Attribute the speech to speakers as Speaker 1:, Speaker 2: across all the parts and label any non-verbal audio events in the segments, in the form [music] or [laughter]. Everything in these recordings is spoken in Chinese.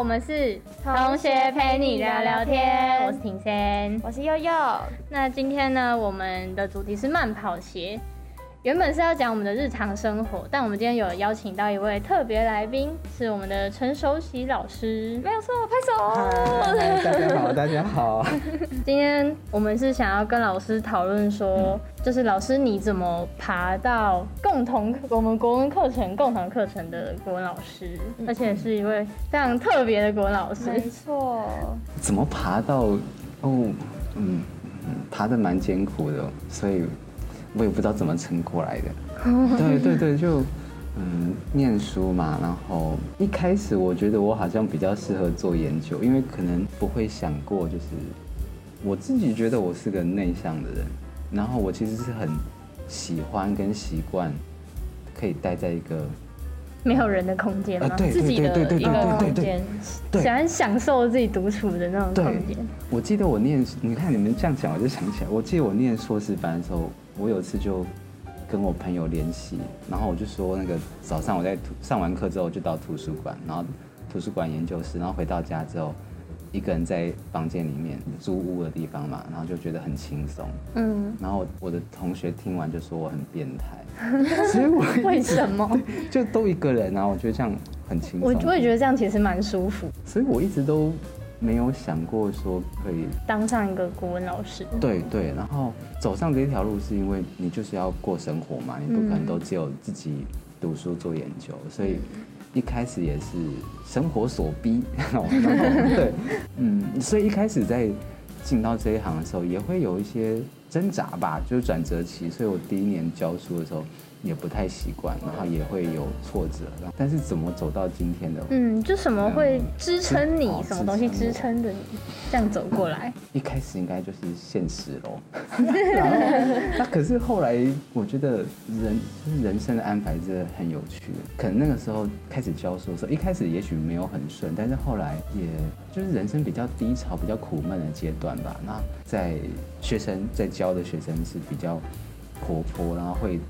Speaker 1: 我们是同学陪你聊聊天，我是婷先，
Speaker 2: 我是悠悠。
Speaker 1: 那今天呢，我们的主题是慢跑鞋。原本是要讲我们的日常生活，但我们今天有邀请到一位特别来宾，是我们的陈守喜老师。
Speaker 2: 没有错，拍手。
Speaker 3: 大家好，大家好。[laughs]
Speaker 1: 今天我们是想要跟老师讨论说，就是老师你怎么爬到共同我们国文课程共同课程的国文老师，而且是一位非常特别的国文老师。
Speaker 2: 没错。
Speaker 3: 怎么爬到？哦，嗯，爬的蛮艰苦的，所以。我也不知道怎么撑过来的，[laughs] 对对对，就嗯，念书嘛，然后一开始我觉得我好像比较适合做研究，因为可能不会想过，就是我自己觉得我是个内向的人，然后我其实是很喜欢跟习惯可以待在一个
Speaker 1: 没有人的空间吗？
Speaker 3: 自己的一个空间，
Speaker 1: 喜欢享受自己独处的那种空间。
Speaker 3: 我记得我念，你看你们这样讲，我就想起来，我记得我念硕士班的时候。我有一次就跟我朋友联系，然后我就说那个早上我在图上完课之后就到图书馆，然后图书馆研究室，然后回到家之后，一个人在房间里面租屋的地方嘛，然后就觉得很轻松。嗯，然后我的同学听完就说我很变态，
Speaker 1: 所以我 [laughs] 为什么
Speaker 3: 就都一个人啊？我觉得这样很轻松。
Speaker 1: 我我也觉得这样其实蛮舒服，
Speaker 3: 所以我一直都。没有想过说可以
Speaker 1: 当上一个国文老师。
Speaker 3: 对对，然后走上这条路是因为你就是要过生活嘛，你不可能都只有自己读书做研究，所以一开始也是生活所逼。[laughs] [laughs] 对，嗯，所以一开始在进到这一行的时候，也会有一些挣扎吧，就是转折期。所以我第一年教书的时候。也不太习惯，然后也会有挫折，但是怎么走到今天的？
Speaker 1: 嗯，就什么会支撑你？什么东西支撑着你这样走过来？
Speaker 3: 一开始应该就是现实喽。[laughs] 那可是后来，我觉得人就是人生的安排真的很有趣。可能那个时候开始教书的时候，一开始也许没有很顺，但是后来也就是人生比较低潮、比较苦闷的阶段吧。那在学生在教的学生是比较活泼，然后会。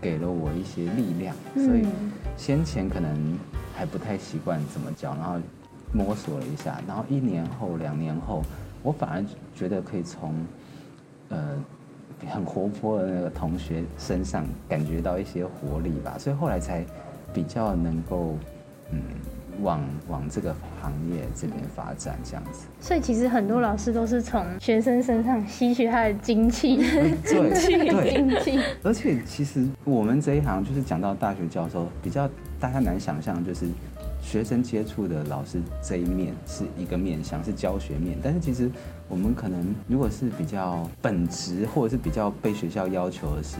Speaker 3: 给了我一些力量，所以先前可能还不太习惯怎么教，然后摸索了一下，然后一年后、两年后，我反而觉得可以从呃很活泼的那个同学身上感觉到一些活力吧，所以后来才比较能够嗯。往往这个行业这边发展，这样子。
Speaker 1: 所以其实很多老师都是从学生身上吸取他的精气，[laughs] 精气，精气。
Speaker 3: 而且其实我们这一行就是讲到大学教授，比较大家难想象，就是学生接触的老师这一面是一个面向，是教学面。但是其实我们可能如果是比较本职，或者是比较被学校要求的是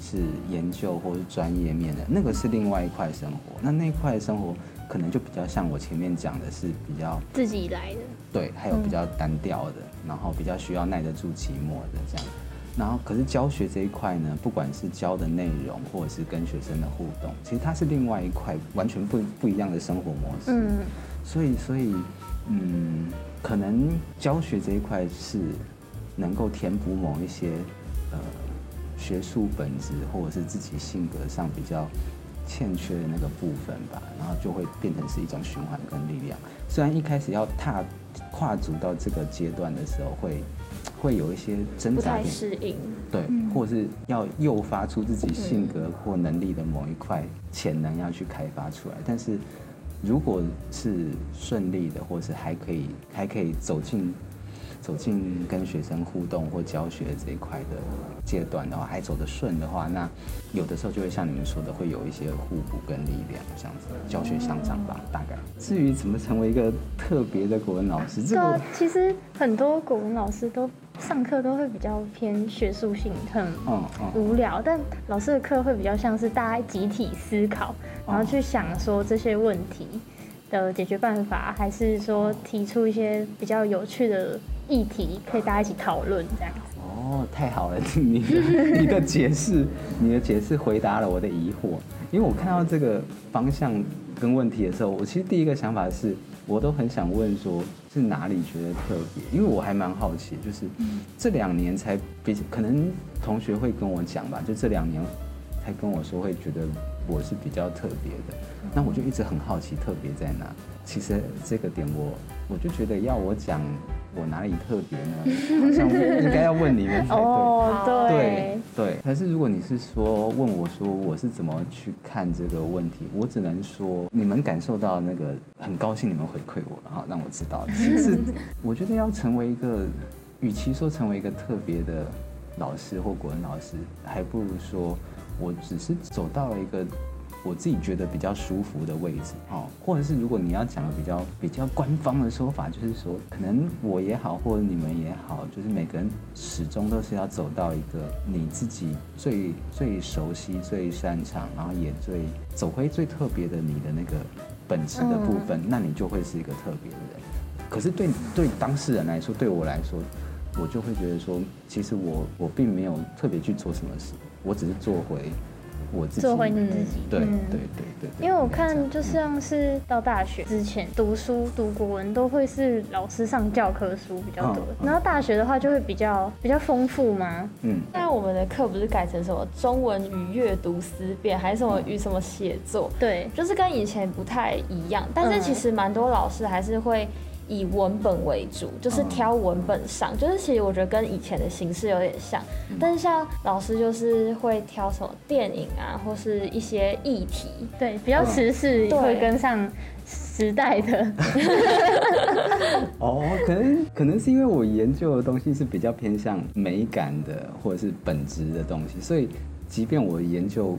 Speaker 3: 是研究或是专业面的，那个是另外一块生活。那那一块生活。可能就比较像我前面讲的，是比较
Speaker 1: 自己来的，
Speaker 3: 对，还有比较单调的，然后比较需要耐得住寂寞的这样。然后，可是教学这一块呢，不管是教的内容，或者是跟学生的互动，其实它是另外一块完全不不一样的生活模式。嗯，所以，所以，嗯，可能教学这一块是能够填补某一些呃学术本质，或者是自己性格上比较。欠缺的那个部分吧，然后就会变成是一种循环跟力量。虽然一开始要踏跨足到这个阶段的时候，会会有一些挣扎，
Speaker 1: 不适应，
Speaker 3: 对，或是要诱发出自己性格或能力的某一块潜能要去开发出来。但是如果是顺利的，或是还可以还可以走进。走进跟学生互动或教学这一块的阶段的话，还走得顺的话，那有的时候就会像你们说的，会有一些互补跟力量这样子，教学相长吧，大概。至于怎么成为一个特别的国文老师，这个
Speaker 1: 其实很多国文老师都上课都会比较偏学术性，很无聊，但老师的课会比较像是大家集体思考，然后去想说这些问题的解决办法，还是说提出一些比较有趣的。议题可以大家一起讨论这样
Speaker 3: 哦，太好了！你你的解释，你的解释回答了我的疑惑。因为我看到这个方向跟问题的时候，我其实第一个想法是，我都很想问，说是哪里觉得特别？因为我还蛮好奇，就是这两年才比可能同学会跟我讲吧，就这两年才跟我说会觉得我是比较特别的。那我就一直很好奇特别在哪。其实这个点我我就觉得要我讲。我哪里特别呢？好像 [laughs] 应该要问你们才对。哦，
Speaker 1: 对
Speaker 3: 对。可是如果你是说问我说我是怎么去看这个问题，我只能说你们感受到那个很高兴，你们回馈我，然后让我知道。其实我觉得要成为一个，与其说成为一个特别的老师或国文老师，还不如说我只是走到了一个。我自己觉得比较舒服的位置哦，或者是如果你要讲的比较比较官方的说法，就是说，可能我也好，或者你们也好，就是每个人始终都是要走到一个你自己最最熟悉、最擅长，然后也最走回最特别的你的那个本质的部分，那你就会是一个特别的人。可是对对当事人来说，对我来说，我就会觉得说，其实我我并没有特别去做什么事，我只是做回我自己。
Speaker 1: 做回你自己，
Speaker 3: 对对对对。
Speaker 1: 因为我看，就像是到大学之前读书读国文，都会是老师上教科书比较多。然后大学的话，就会比较比较丰富嘛？
Speaker 2: 嗯。那我们的课不是改成什么中文与阅读思辨，还是什么与什么写作？
Speaker 1: 对，
Speaker 2: 就是跟以前不太一样。但是其实蛮多老师还是会。以文本为主，就是挑文本上，就是其实我觉得跟以前的形式有点像，但是像老师就是会挑什么电影啊，或是一些议题，
Speaker 1: 对，比较时事会跟上时代的。[laughs]
Speaker 3: 哦，可能可能是因为我研究的东西是比较偏向美感的，或者是本质的东西，所以即便我研究。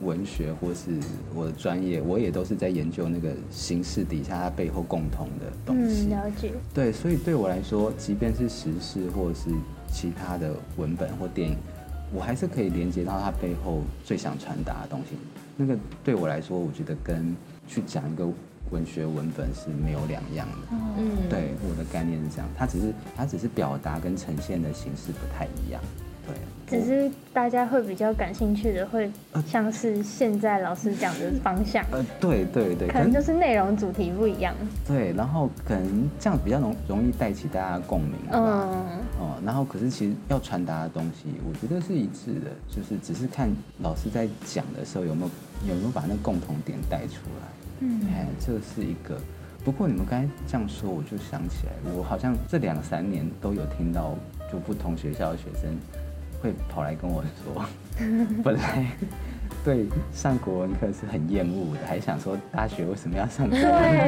Speaker 3: 文学或是我的专业，我也都是在研究那个形式底下它背后共同的东西。
Speaker 1: 了解。
Speaker 3: 对，所以对我来说，即便是时事或者是其他的文本或电影，我还是可以连接到它背后最想传达的东西。那个对我来说，我觉得跟去讲一个文学文本是没有两样的。嗯，对，我的概念是这样，它只是它只是表达跟呈现的形式不太一样。
Speaker 1: 只是大家会比较感兴趣的，会像是现在老师讲的方向。
Speaker 3: 呃，对对对，
Speaker 1: 可能就是内容主题不一样。
Speaker 3: 对，然后可能这样比较容容易带起大家共鸣。嗯哦，然后可是其实要传达的东西，我觉得是一致的，就是只是看老师在讲的时候有没有有没有把那共同点带出来。嗯，哎，这是一个。不过你们刚才这样说，我就想起来，我好像这两三年都有听到，就不同学校的学生。会跑来跟我说，[laughs] 本来对上国文课是很厌恶的，还想说大学为什么要上？
Speaker 1: 对，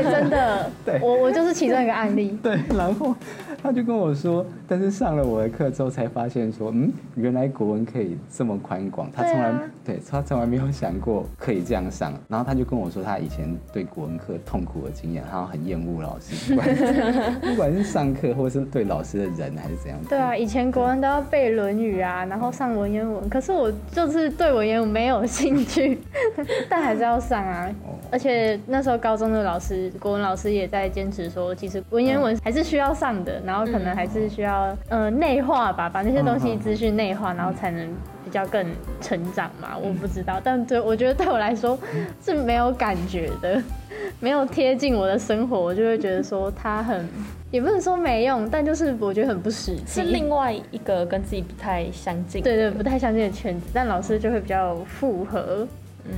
Speaker 1: 真的，[laughs]
Speaker 3: 对，
Speaker 1: 我我就是其中一个案例。
Speaker 3: 对，然后他就跟我说，但是上了我的课之后才发现说，嗯，原来国文可以这么宽广，他从来对他从来没有想过可以这样上。然后他就跟我说，他以前对国文课痛苦的经验，然后很厌恶老师，[laughs] 不管是上课或是对老师的人还是怎样。
Speaker 1: 对啊，以前国文都要背《论语》啊。然后上文言文，可是我就是对文言文没有兴趣，[laughs] 但还是要上啊。而且那时候高中的老师，国文老师也在坚持说，其实文言文还是需要上的，然后可能还是需要呃内化吧，把那些东西资讯内化，然后才能比较更成长嘛。我不知道，但对我觉得对我来说是没有感觉的，[laughs] 没有贴近我的生活，我就会觉得说它很。[laughs] 也不能说没用，但就是我觉得很不实际，
Speaker 2: 是另外一个跟自己不太相近，
Speaker 1: 对对，不太相近的圈子，但老师就会比较符合。
Speaker 3: 嗯，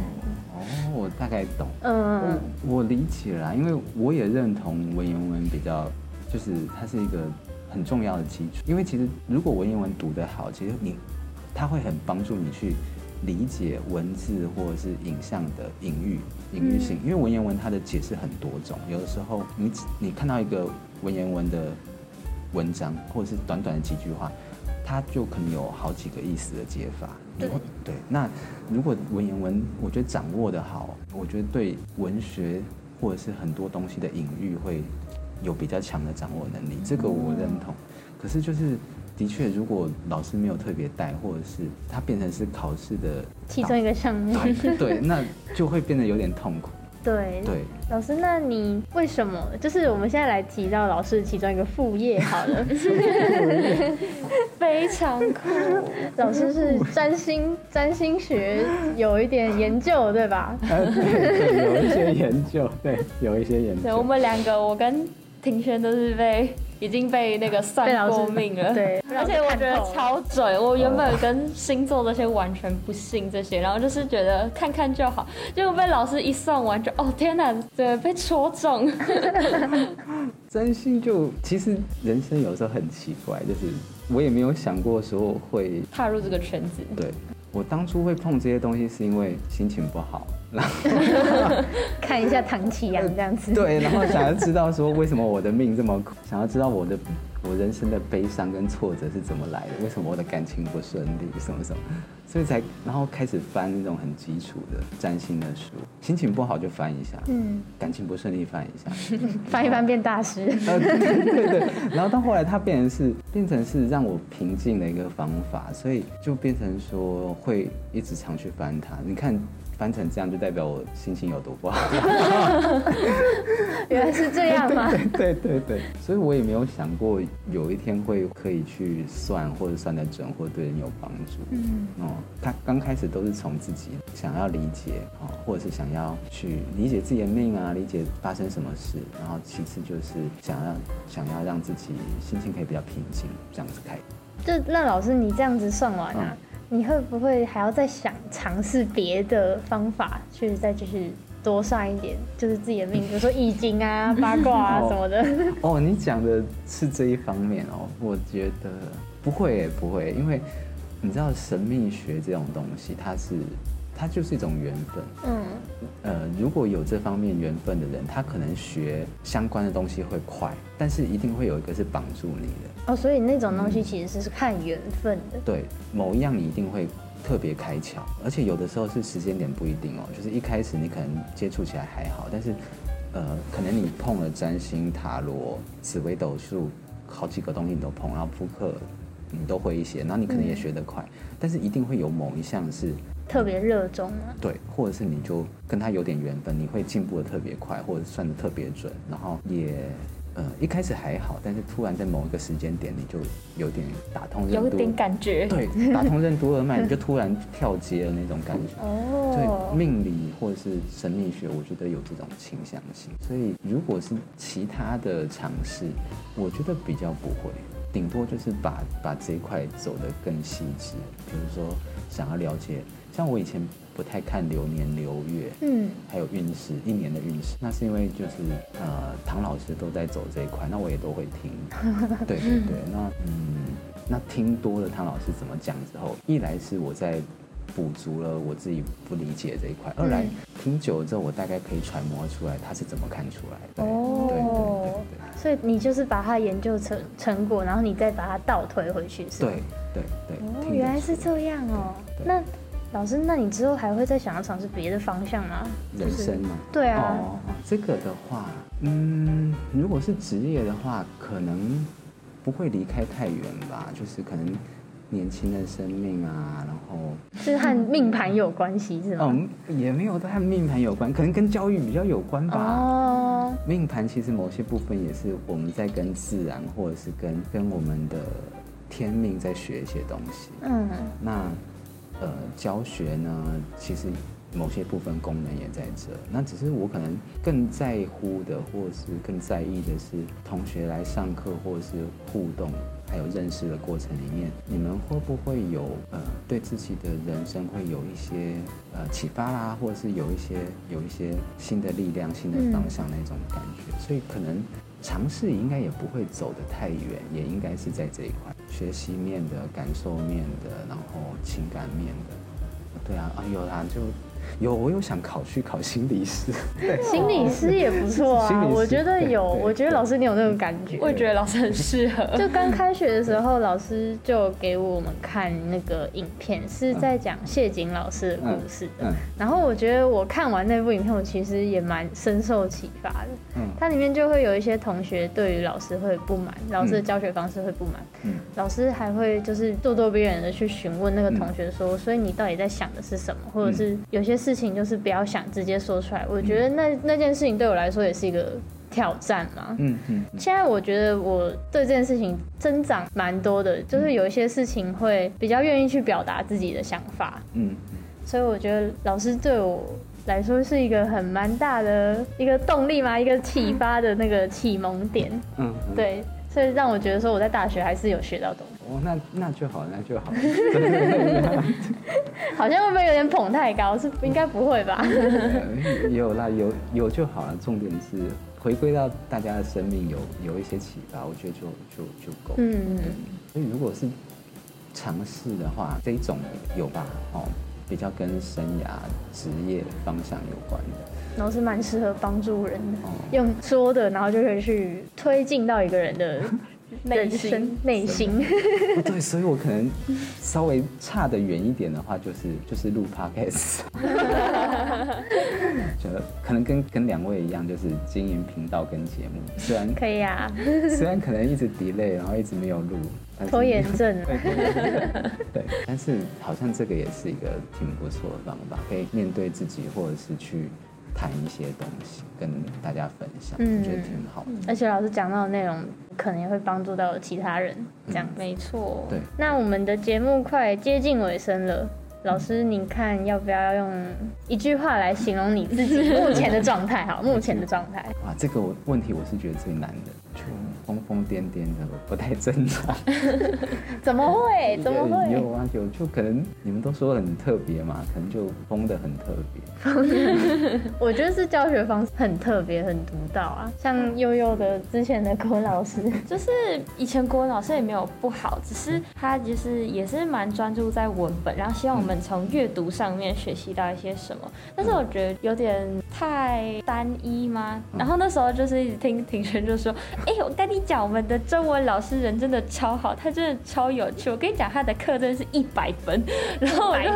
Speaker 3: 哦，我大概懂。嗯，我理解了，因为我也认同文言文比较，就是它是一个很重要的基础。因为其实如果文言文读得好，其实你它会很帮助你去。理解文字或者是影像的隐喻、隐喻性，因为文言文它的解释很多种，有的时候你你看到一个文言文的文章，或者是短短的几句话，它就可能有好几个意思的解法。
Speaker 1: 对
Speaker 3: 对，那如果文言文我觉得掌握的好，我觉得对文学或者是很多东西的隐喻会有比较强的掌握能力，这个我认同。可是就是。的确，如果老师没有特别带，或者是他变成是考试的
Speaker 1: 其中一个项目，
Speaker 3: 对，那就会变得有点痛苦。[laughs]
Speaker 1: 对
Speaker 3: 对，
Speaker 1: 老师，那你为什么？就是我们现在来提到老师其中一个副业好了 [laughs] [laughs] 非常酷。老师是占星，占星学有一点研究，对吧？
Speaker 3: 有一些研究，对，有一些研究。
Speaker 2: 对，我们两个，我跟庭轩都是被。已经被那个算过命了。
Speaker 1: 对，[laughs]
Speaker 2: 而且我觉得超准。我原本跟星座这些完全不信这些，然后就是觉得看看就好，结果被老师一算完就哦天哪，对，被戳中。[laughs]
Speaker 3: 真心就其实人生有时候很奇怪，就是我也没有想过说会
Speaker 2: 踏入这个圈子。
Speaker 3: 对。我当初会碰这些东西，是因为心情不好，然后 [laughs]
Speaker 1: 看一下唐启阳这样子。[laughs]
Speaker 3: 对，然后想要知道说为什么我的命这么苦，想要知道我的我人生的悲伤跟挫折是怎么来的，为什么我的感情不顺利，什么什么。所以才，然后开始翻那种很基础的占星的书。心情不好就翻一下，嗯，感情不顺利翻一下，[laughs]
Speaker 1: 翻一翻变大师。
Speaker 3: 呃，对对对。然后到后来，它变成是变成是让我平静的一个方法，所以就变成说会一直常去翻它。你看。翻成这样就代表我心情有多不好，[laughs]
Speaker 1: 原来是这样吗？[laughs]
Speaker 3: 对对对，所以我也没有想过有一天会可以去算或者算得准或对人有帮助。嗯哦，他刚开始都是从自己想要理解哦，或者是想要去理解自己的命啊，理解发生什么事，然后其次就是想要想要让自己心情可以比较平静，这样子开。
Speaker 1: 就那老师，你这样子算完啊？你会不会还要再想尝试别的方法，去再继续多算一点，就是自己的命，比如说易经啊、[laughs] 八卦啊什么的？
Speaker 3: 哦，你讲的是这一方面哦，我觉得不会，不会，因为你知道神秘学这种东西，它是。它就是一种缘分，嗯，呃，如果有这方面缘分的人，他可能学相关的东西会快，但是一定会有一个是绑住你的。
Speaker 1: 哦，所以那种东西其实是看缘分的。
Speaker 3: 对，某一样你一定会特别开窍，而且有的时候是时间点不一定哦，就是一开始你可能接触起来还好，但是，呃，可能你碰了占星、塔罗、紫微斗数，好几个东西你都碰，然后扑克你都会一些，然后你可能也学得快，但是一定会有某一项是。
Speaker 1: 特别热衷了，
Speaker 3: 对，或者是你就跟他有点缘分，你会进步的特别快，或者算的特别准，然后也呃一开始还好，但是突然在某一个时间点，你就有点打通任
Speaker 2: 督，有点感觉，
Speaker 3: 对，打通任督二脉，你就突然跳接了那种感觉。[laughs] 哦，对，命理或者是神秘学，我觉得有这种倾向性，所以如果是其他的尝试，我觉得比较不会，顶多就是把把这一块走得更细致，比如说想要了解。像我以前不太看流年流月，嗯，还有运势一年的运势，那是因为就是呃唐老师都在走这一块，那我也都会听，[laughs] 对对对，那嗯那听多了唐老师怎么讲之后，一来是我在补足了我自己不理解这一块，二来听久了之后，我大概可以揣摩出来他是怎么看出来的。哦，对对对
Speaker 1: 对，所以你就是把它研究成成果，然后你再把它倒推回去，是
Speaker 3: 对对对。
Speaker 1: 哦，原来是这样哦，那。老师，那你之后还会再想要尝试别的方向吗？
Speaker 3: 人生吗？
Speaker 1: 对啊。哦，
Speaker 3: 这个的话，嗯，如果是职业的话，可能不会离开太远吧。就是可能年轻的生命啊，然后
Speaker 1: 是和命盘有关系是吗？
Speaker 3: 嗯，也没有和命盘有关，可能跟教育比较有关吧。哦。命盘其实某些部分也是我们在跟自然，或者是跟跟我们的天命在学一些东西。嗯。那。呃，教学呢，其实某些部分功能也在这。那只是我可能更在乎的，或是更在意的是，同学来上课或者是互动，还有认识的过程里面，你们会不会有呃，对自己的人生会有一些呃启发啦，或者是有一些有一些新的力量、新的方向那种感觉？所以可能。尝试应该也不会走得太远，也应该是在这一块学习面的、感受面的，然后情感面的，对啊，啊有啦就。有，我有想考去考心理师，[laughs]
Speaker 1: 心理师也不错啊。我觉得有，我觉得老师你有那种感觉，
Speaker 2: 我也觉得老师很适合。
Speaker 1: 就刚开学的时候，老师就给我们看那个影片，是在讲谢景老师的故事的。然后我觉得我看完那部影片，我其实也蛮深受启发的。嗯，它里面就会有一些同学对于老师会不满，老师的教学方式会不满。嗯，老师还会就是咄咄逼人的去询问那个同学说，所以你到底在想的是什么，或者是有些。事情就是不要想，直接说出来。我觉得那那件事情对我来说也是一个挑战嘛。嗯嗯。现在我觉得我对这件事情增长蛮多的，就是有一些事情会比较愿意去表达自己的想法。嗯。所以我觉得老师对我来说是一个很蛮大的一个动力嘛，一个启发的那个启蒙点。嗯。对。所以让我觉得说我在大学还是有学到东西。
Speaker 3: 哦，那那就好，那就好。[laughs]
Speaker 1: 好像会不会有点捧太高？是应该不会吧？[laughs]
Speaker 3: 有啦，有有就好了。重点是回归到大家的生命有有一些启发，我觉得就就就够。嗯嗯。所以如果是尝试的话，这一种有吧？哦，比较跟生涯职业方向有关的。
Speaker 1: 然后是蛮适合帮助人的，用说的，然后就可以去推进到一个人的内心内心。[laughs]
Speaker 3: 对，所以我可能稍微差的远一点的话，就是就是录 podcast，[laughs] 就可能跟跟两位一样，就是经营频道跟节目，虽然
Speaker 1: 可以啊，[laughs]
Speaker 3: 虽然可能一直 delay，然后一直没有录，
Speaker 1: 拖延症。
Speaker 3: 对，但是好像这个也是一个挺不错的方法，可以面对自己，或者是去。谈一些东西跟大家分享，我觉得挺好的。
Speaker 1: 而且老师讲到的内容，可能也会帮助到其他人。这样
Speaker 2: 没错。
Speaker 3: 对。
Speaker 1: 那我们的节目快接近尾声了，老师，你看要不要用一句话来形容你自己目前的状态？好，目前的状态。[laughs]
Speaker 3: 哇，这个问题我是觉得最难的。疯疯癫癫的，不太正常。[laughs]
Speaker 1: 怎么会？[laughs] 怎么会？
Speaker 3: 有啊，有就可能你们都说很特别嘛，可能就疯的很特别。[laughs]
Speaker 1: 我觉得是教学方式很特别、很独到啊。像悠悠的之前的国文老师，
Speaker 2: 就是以前国文老师也没有不好，只是他就是也是蛮专注在文本，然后希望我们从阅读上面学习到一些什么。但是我觉得有点太单一吗？然后那时候就是一直听庭轩就说：“哎，我跟你。”讲我们的中文老师人真的超好，他真的超有趣。我跟你讲，他的课真的是一百分。[laughs] 然后我就，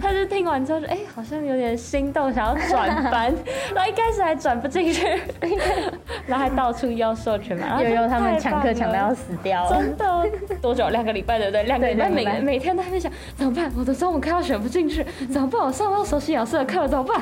Speaker 2: 他就听完之后说，哎，好像有点心动，想要转班。[laughs] 然后一开始还转不进去，[laughs] 然后还到处要授权嘛。[laughs] 然后
Speaker 1: 悠悠他们抢课抢到要死掉，
Speaker 2: 真的。[laughs] 多久？两个礼拜对不对？两个礼拜每每天都在想怎么办？我的中午课要选不进去，[laughs] 怎么办？我上不到熟悉老师的课怎么办？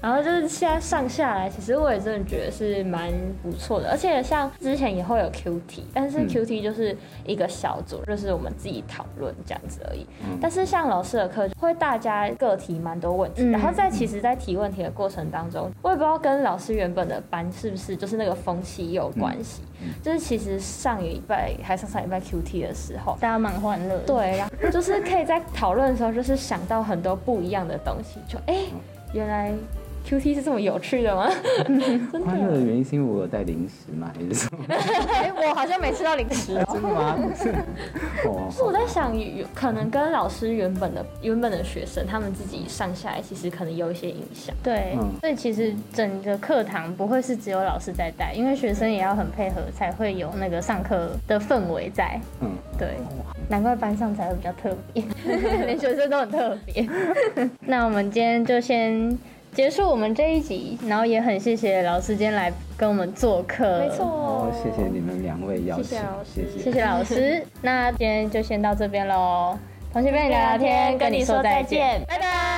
Speaker 2: 然后就是现在上下来，其实我也真的觉得是蛮不错的，而且像。之前也会有 Q T，但是 Q T 就是一个小组，就是我们自己讨论这样子而已。但是像老师的课，会大家个提蛮多问题，然后在其实，在提问题的过程当中，我也不知道跟老师原本的班是不是就是那个风气有关系。就是其实上一礼拜还上上礼拜 Q T 的时候，
Speaker 1: 大家蛮欢乐。
Speaker 2: 对，然后就是可以在讨论的时候，就是想到很多不一样的东西，就哎，原来。Q T 是这么有趣的吗？[laughs]
Speaker 3: 欢乐的原因是因为我有带零食嘛，还是什么？
Speaker 1: 哎，我好像没吃到零食
Speaker 3: 哦。[laughs] 真的吗？[laughs]
Speaker 2: 是我在想，有可能跟老师原本的原本的学生他们自己上下来，其实可能有一些影响。
Speaker 1: 对，所以其实整个课堂不会是只有老师在带，因为学生也要很配合，才会有那个上课的氛围在。嗯，对，难怪班上才会比较特别，连学生都很特别。那我们今天就先。结束我们这一集，然后也很谢谢老师今天来跟我们做客。
Speaker 2: 没错，
Speaker 3: 谢谢你们两位邀请，谢谢
Speaker 2: 老师，
Speaker 1: 谢谢老师。[laughs] 那今天就先到这边喽，同学跟你聊聊天，跟你说再见，拜拜。